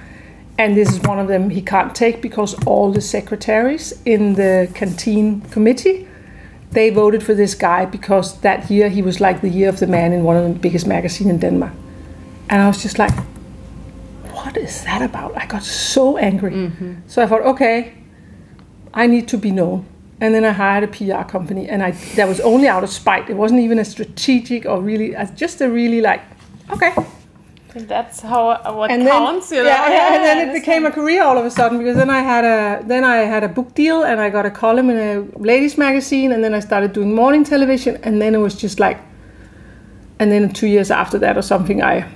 and this is one of them he can't take because all the secretaries in the canteen committee they voted for this guy because that year he was like the year of the man in one of the biggest magazines in denmark. And i was just like what is that about? I got so angry. So i thought okay i need to be known. And then i hired a pr company and i that was only out of spite. It wasn't even a strategic or really uh, just a really like okay think that's how what and then, you know? yeah, yeah, and then it became a career all of a sudden because then I had a then I had a book deal and I got a column in a ladies magazine and then I started doing morning television and then it was just like and then two years after that or something I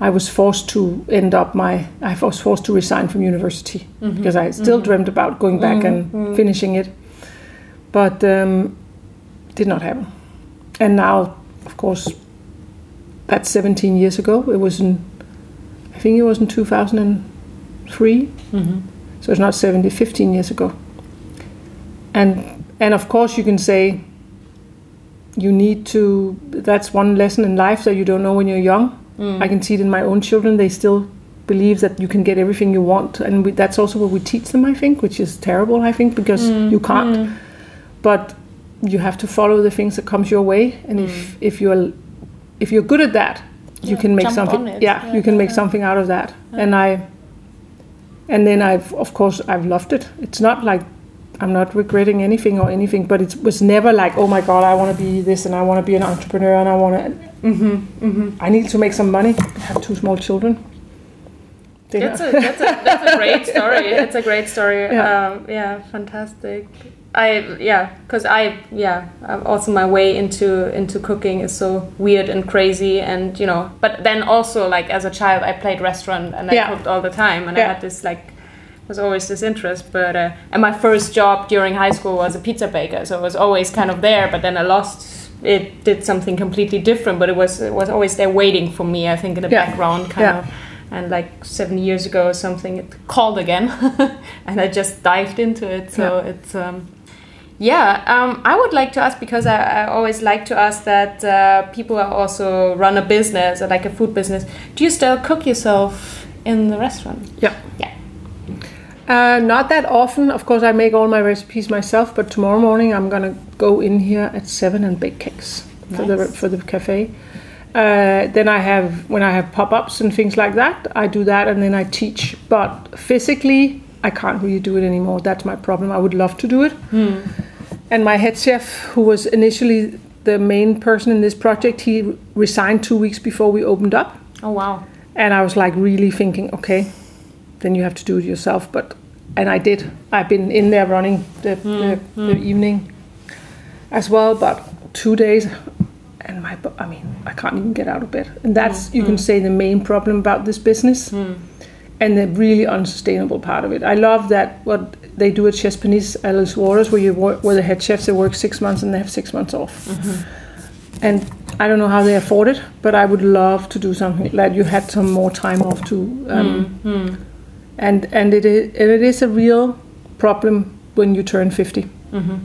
I was forced to end up my I was forced to resign from university mm-hmm. because I still mm-hmm. dreamt about going back mm-hmm. and finishing it. But um, did not happen. And now of course that's 17 years ago. It was in I think it was in 2003 mm-hmm. so it's not 70 15 years ago. And and of course you can say you need to that's one lesson in life that you don't know when you're young. Mm. I can see it in my own children. They still believe that you can get everything you want. And we, that's also what we teach them i think which is terrible i think because mm. you can't. Mm. But you have to follow the things that comes your way. And if if you're if you're good at that you can make something yeah, Yeah, you can make yeah. something out of that and i and then i've of course i've loved it it's not like i'm not regretting anything or anything but it was never like oh my god i want to be this and i want to be an entrepreneur and i want to Mm-hmm, i need to make some money i have two small children That's a, that's, a, that's a great story. It's a great story. Yeah. Yeah, um, yeah fantastic. I yeah, because I yeah, also my way into into cooking is so weird and crazy, and you know. But then also like as a child, I played restaurant and I Yeah. cooked all the time, and Yeah. I had this like was always this interest. But uh, and my first job during high school was a pizza baker, so it was always kind of there. But then I lost. It did something completely different, but it was it was always there waiting for me. I think in the Yeah. background, kind Yeah. of and like seven years ago or something it called again and i just dived into it so Yeah. it's um yeah um, i would like to ask because i, I always like to ask that uh, people also run a business or like a food business do you still cook yourself in the restaurant yeah yeah Uh, not that often. Of course, I make all my recipes myself. But tomorrow morning, I'm gonna go in here at seven and bake cakes for the for the cafe. Uh, then I have when I have pop-ups and things like that, I do that, and then I teach. But physically, I can't really do it anymore. That's my problem. I would love to do it. And my head chef, who was initially the main person in this project, he resigned two weeks before we opened up. oh wow And I was like really thinking, okay, then you have to do it yourself. But and I did. I've been in there running the, the, hmm, the hmm. evening as well. But two days, and my I mean, I can't even get out of bed. And that's hmm, you can say the main problem about this business. And the really unsustainable part of it. I love that what they do at Chez Panisse, Alice Waters, where you work, where the head chefs they work six months and they have six months off. Mm-hmm. And I don't know how they afford it, but I would love to do something like you had some more time off to. Um, mm-hmm. And and it is and it is a real problem when you turn 50 mm-hmm.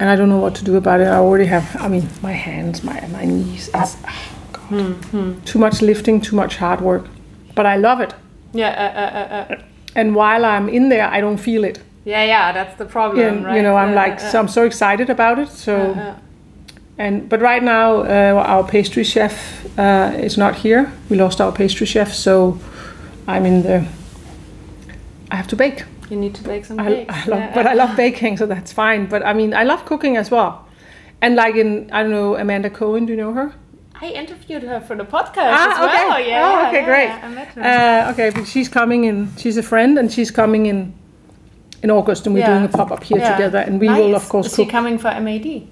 And I don't know what to do about it. I already have. I mean, my hands, my my knees. It's, oh God. Too much lifting, too much hard work. But I love it. Yeah, uh, uh, uh, uh. And while I'm in there, I don't feel it. yeah, yeah. That's the problem, And, right? You know, I'm Uh, like, so I'm so excited about it. So, and but right now, uh, our pastry chef uh, is not here. We lost our pastry chef, so I'm in the. I have to bake. you need to bake some cakes. I love, Yeah, but I love baking, so that's fine. But I mean, I love cooking as well. And like in, I don't know, Amanda Cohen. Do you know her? I interviewed her for the podcast as Ah, okay. well. Yeah. Oh, okay, yeah, great. yeah, I met her. Uh, okay, but she's coming in. She's a friend, and she's coming in in August, and we're doing a pop up here together, and we Nice. will of course Is cook. she coming for MAD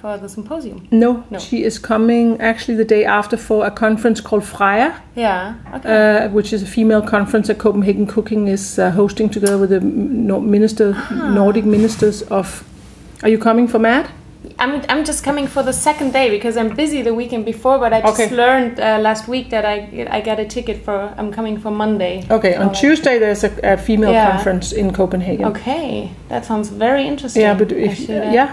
for the symposium? no, No. she is coming actually the day after for a conference called Freya, Yeah. Okay. uh, which is a female conference that Copenhagen Cooking is uh, hosting together with the minister, Ah. Nordic ministers of. Are you coming for MAD? I'm, I'm just coming for the second day because I'm busy the weekend before, but I just Okay. learned uh, last week that I I got a ticket for. I'm coming for Monday. Okay, on. Tuesday there's a, a female Yeah. conference in Copenhagen. Okay, that sounds very interesting. Yeah, but if should, uh, yeah,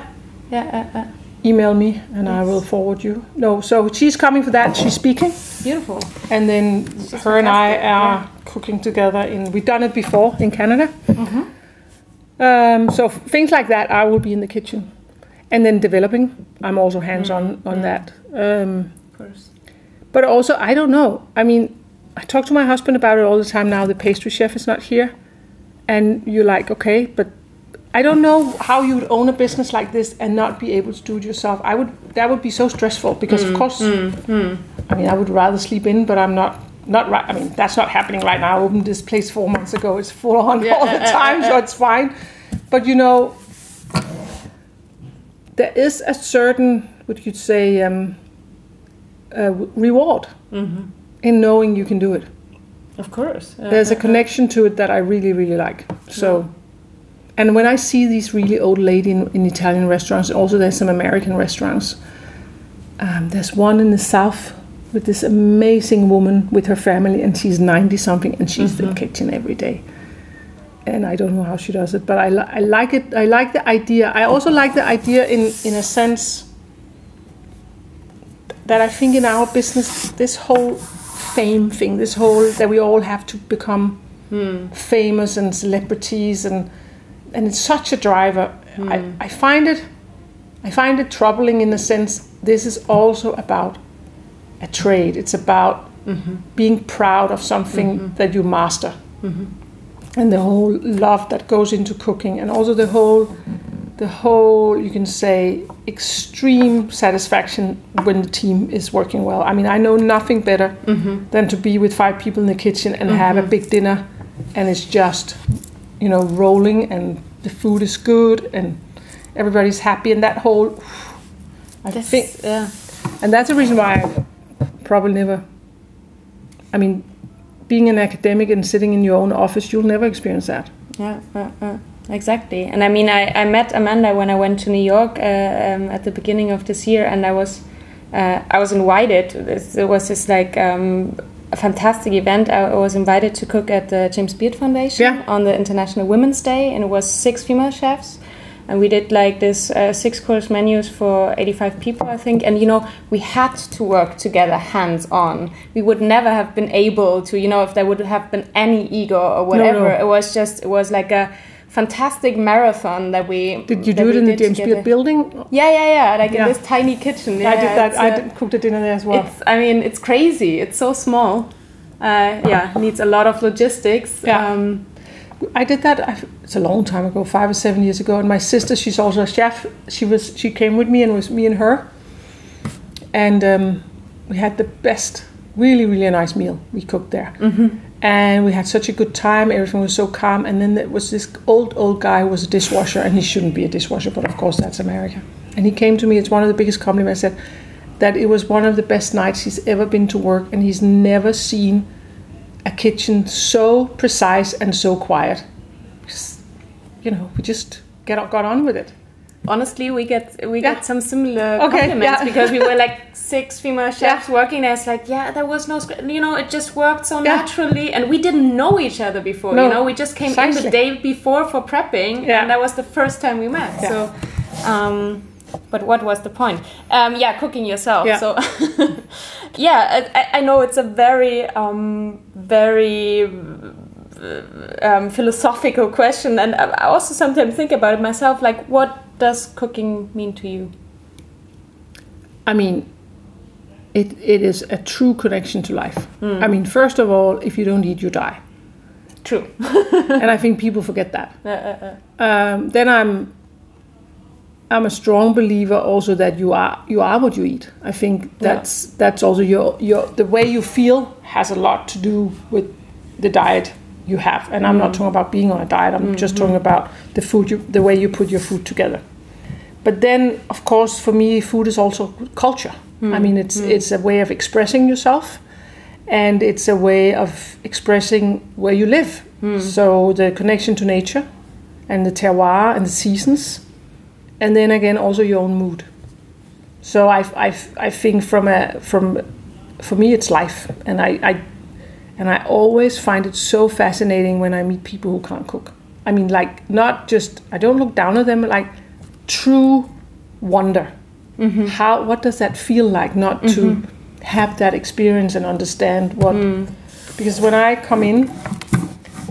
yeah, uh, uh, email me and I will forward you. No, so she's coming for that. She's speaking, beautiful. and then She's her and I are cooking together. In we've done it before in Canada. Mm-hmm. Um, so f- things like that, I will be in the kitchen, and then developing. I'm also hands on on that. Um, Of course. but also, I don't know. I mean, I talk to my husband about it all the time now. The pastry chef is not here, and you're like, okay, but I don't know how you would own a business like this and not be able to do it yourself. I would. That would be so stressful because, of course, I mean, I would rather sleep in, but I'm not. Not right. I mean, that's not happening right now. I opened this place four months ago. It's full on Yeah, all the uh, uh, time, so uh. it's fine. But you know, there is a certain, what you'd say, um, uh, reward in knowing you can do it. Of course. Uh, There's a connection to it that I really, really like. So, and when I see these really old lady in, in Italian restaurants, also there's some American restaurants. Um, there's one in the south with this amazing woman with her family, and she's 90 something, and she's in the kitchen every day. And I don't know how she does it, but I, li- I like it. I like the idea. I also like the idea in, in a sense that I think in our business, this whole fame thing, this whole that we all have to become hmm. famous and celebrities, and and it's such a driver. I, hmm. I find it, I find it troubling in the sense this is also about a trade. It's about mm-hmm. being proud of something mm-hmm. that you master, mm-hmm. And the whole love that goes into cooking, and also the whole the whole you can say extreme satisfaction when the team is working well. I mean i know nothing better mm-hmm. than to be with five people in the kitchen and have a mm-hmm. big dinner and it's just you know rolling and the food is good and everybody's happy and that whole i think yeah. and that's the reason why i probably never i mean being an academic and sitting in your own office you'll never experience that Yeah, uh, uh, exactly. And I mean, I, I met Amanda when I went to New York uh, um, at the beginning of this year, and I was uh, I was invited. This- It was this like um, a fantastic event. I was invited to cook at the James Beard Foundation Yeah. on the International Women's Day, and it was six female chefs. And we did like this uh, six course menus for 85 people, I think. And you know, we had to work together hands on. We would never have been able to, you know, if there would have been any ego or whatever. It was just, it was like a fantastic marathon that we did you do it in the James. Beard building Yeah, yeah, yeah. Like Yeah. in this tiny kitchen. i did that i did, cooked a dinner there as well I mean, it's crazy. It's so small. Uh, yeah, needs a lot of logistics. Yeah. Um, I did that. It's a long time ago, five or seven years ago. And my sister, she's also a chef. She was. She came with me, and it was me and her. And um, we had the best, really, really nice meal. We cooked there, and we had such a good time. Everything was so calm. And then there was this old, old guy who was a dishwasher, and he shouldn't be a dishwasher, but of course that's America. And he came to me. It's one of the biggest compliments. I said that it was one of the best nights he's ever been to work, and he's never seen a kitchen so precise and so quiet. Because, you know, we just get got on with it. Honestly, we get we Yeah. get some similar Okay, compliments yeah. because we were like six female chefs Yeah. working there. It's like, yeah, there was no, you know, it just worked so naturally, and we didn't know each other before. No, you know, we just came in the day before for prepping, Yeah. and that was the first time we met. So, um, but what was the point? Um, yeah, cooking yourself. Yeah. So, yeah, I- I, know it's a very, um, very um, philosophical question, and I also sometimes think about it myself. Like, what does cooking mean to you? I mean, it, it is a true connection to life. I mean, first of all, if you don't eat, you die. True. and I think people forget that. Uh, uh, uh. Um, then I'm I'm a strong believer also that you are you are what you eat. I think that's that's also your your the way you feel has a lot to do with the diet you have. And I'm not mm. talking about being on a diet. I'm just mm-hmm. talking about the food you the way you put your food together. But then of course for me food is also culture. I mean it's mm-hmm. it's a way of expressing yourself and it's a way of expressing where you live. Mm. So the connection to nature and the terroir and the seasons, and then again also your own mood. So I, I, I think from a from for me it's life, and I, I and I always find it so fascinating when I meet people who can't cook. I mean, like not just I don't look down on them, like true wonder. Mm-hmm. How what does that feel like not to mm-hmm. have that experience and understand what? Mm. Because when I come in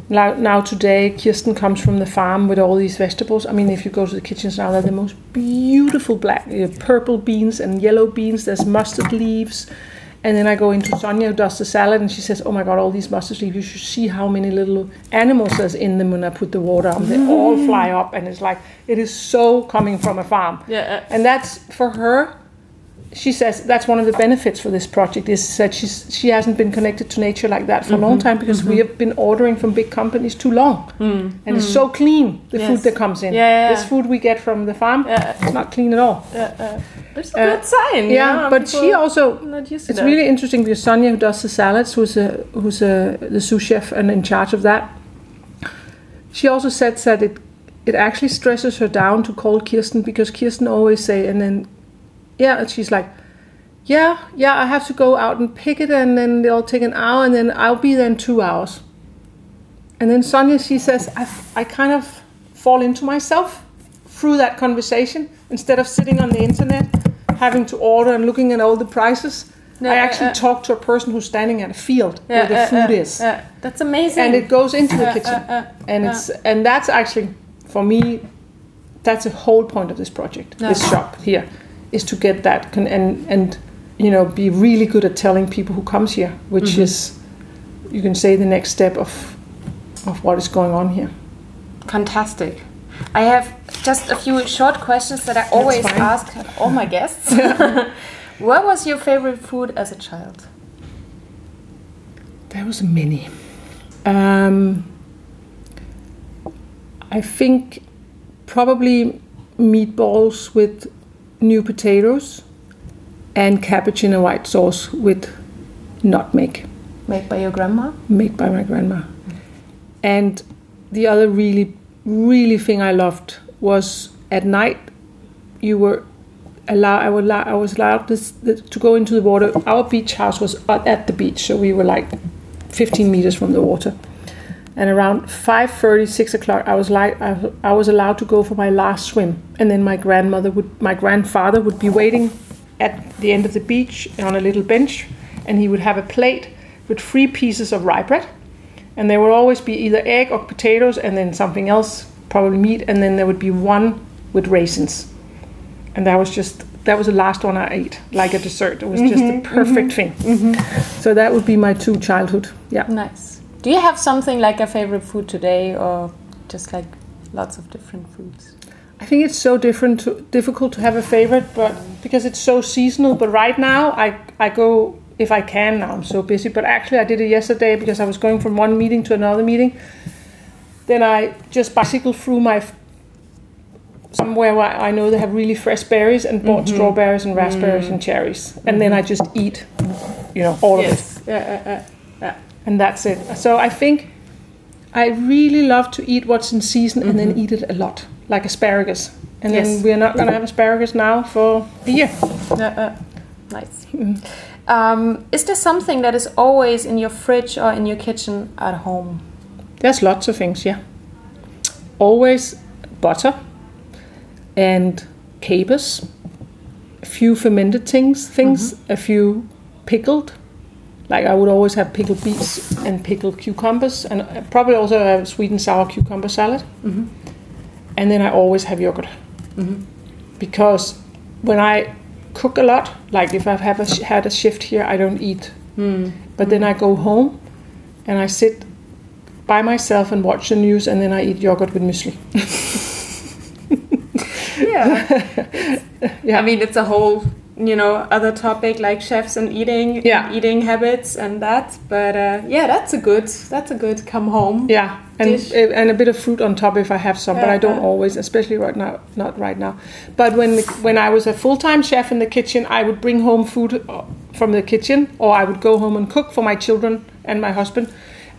now, now today, Kirsten comes from the farm with all these vegetables. I mean, if you go to the kitchens now, they're the most beautiful black, uh, purple beans and yellow beans. There's mustard leaves. And then I go into Sonia who does the salad and she says, Oh my God, all these mustard leaves, you should see how many little animals there's in them when I put the water on. They all fly up and it's like, it is so coming from a farm. Yeah. And that's for her. She says that's one of the benefits for this project is that she's she hasn't been connected to nature like that for a Mm-hmm. long time because we have been ordering from big companies too long, and it's so clean the Mm. Yes. food that comes in. Yeah, yeah, This food we get from the farm, Yeah. it's not clean at all. It's a Uh, good sign. yeah, but she also not used to it's that. really interesting because Sonia, who does the salads, who's a who's a the sous chef and in charge of that, she also said that it it actually stresses her down to call Kirsten because Kirsten always say and then yeah, and she's like, yeah, yeah, I have to go out and pick it and then it'll take an hour and then I'll be there in two hours. And then Sonia, she says, I, I kind of fall into myself through that conversation instead of sitting on the internet having to order and looking at all the prices. No, I uh, actually uh. talk to a person who's standing at a field Yeah, where the uh, food uh, is, uh, that's amazing. and it goes into the Uh, kitchen, uh, uh, and it's and that's actually for me, that's the whole point of this project, this shop here, is to get that con- and and you know be really good at telling people who comes here, which Mm-hmm. is you can say the next step of of what is going on here. Fantastic. I have just a few short questions that I always ask all my guests. what was your favorite food as a child? There was many. Um, I think probably meatballs with new potatoes and cabbage in a white sauce with nutmeg, Made by your grandma? made by my grandma. Mm. And the other really, really thing I loved was at night you were allowed. I, would allow, I was allowed this, to go into the water. Our beach house was at at the beach, so we were like 15 meters from the water. And around 5:30, 6 o'clock, I was like, I, I was allowed to go for my last swim. And then my grandmother would, my grandfather would be waiting at the end of the beach on a little bench, and he would have a plate with three pieces of rye bread, and there would always be either egg or potatoes, and then something else, probably meat, and then there would be one with raisins. And that was just that was the last one I ate, like a dessert. It was just the mm-hmm. perfect mm-hmm. thing. Mm-hmm. So that would be my two childhood. Yeah. Nice. Do you have something like a favorite food today or just like lots of different foods? I think it's so different, to, difficult to have a favorite, but because it's so seasonal. But right now, I I go if I can. Now I'm so busy, but actually I did it yesterday because I was going from one meeting to another meeting. Then I just bicycled through my somewhere where I know they have really fresh berries and bought strawberries and raspberries and cherries, and then I just eat, you know, all of it. Yeah, uh, yeah. And that's it. So I think I really love to eat what's in season and then eat it a lot, like asparagus. And Yes. then we're not going to have asparagus now for a year. Yeah, uh, nice. Um, is there something that is always in your fridge or in your kitchen at home? There's lots of things, yeah. Always butter and capers, a few fermented things, things, a few pickled. Like I would always have pickled beets and pickled cucumbers, and uh, probably also a sweet and sour cucumber salad. Mm-hmm. And then I always have yogurt mm-hmm. because when I cook a lot, like if I've have a had a shift here, I don't eat. Mm. But then mm. I go home and I sit by myself and watch the news, and then I eat yogurt with muesli. Yeah. Yeah. I mean, it's a whole, you know, other topic like chefs and eating, Yeah. eating habits and that. But uh, yeah, that's a good, that's a good come home. Yeah, and Dish. uh, and a bit of fruit on top if I have some, but I don't always, especially right now. Not right now. But when when I was a full time chef in the kitchen, I would bring home food uh, from the kitchen, or I would go home and cook for my children and my husband.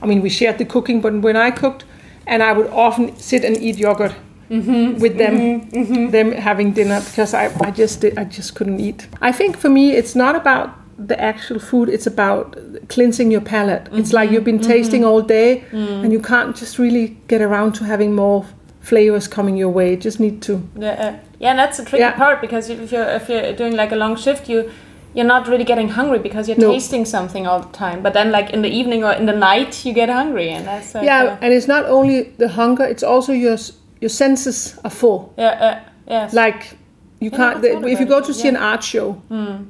I mean, we shared the cooking, but when I cooked, and I would often sit and eat yogurt Mm-hmm. with them, mm-hmm. Mm-hmm. them having dinner because I, I just did, I just couldn't eat. I think for me, it's not about the actual food; it's about cleansing your palate. It's like you've been tasting all day, mm. and you can't just really get around to having more flavors coming your way. You just need to. Yeah, uh, yeah, and that's the tricky Yeah. part because if you're if you're doing like a long shift, you you're not really getting hungry because you're No. tasting something all the time. But then, like in the evening or in the night, you get hungry, and that's like, Yeah, uh, and it's not only the hunger; it's also your your senses are full. yeah, uh, yes. Like you Yeah, can't. I thought if you go to see yeah. an art show,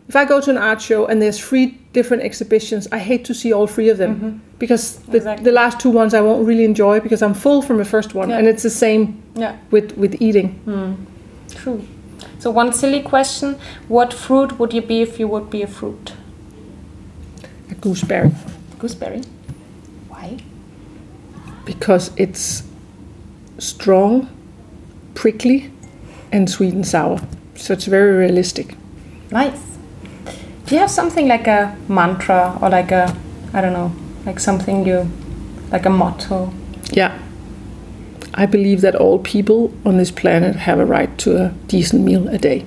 if I go to an art show and there's three different exhibitions, I hate to see all three of them because the, Mm-hmm. Exactly. the last two ones I won't really enjoy because I'm full from the first one, Yeah. and it's the same yeah, with with eating. true. So one silly question: What fruit would you be if you would be a fruit? A gooseberry Gooseberry. Why? because it's strong, prickly, and sweet and sour. So it's very realistic. Nice. Do you have something like a mantra or like a I don't know, like something you like a motto? Yeah. I believe that all people on this planet have a right to a decent meal a day.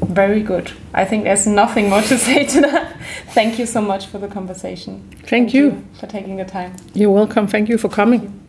Very good. I think there's nothing more to say to that. Thank you so much for the conversation. Thank you. for taking the time. You're welcome. Thank you for coming.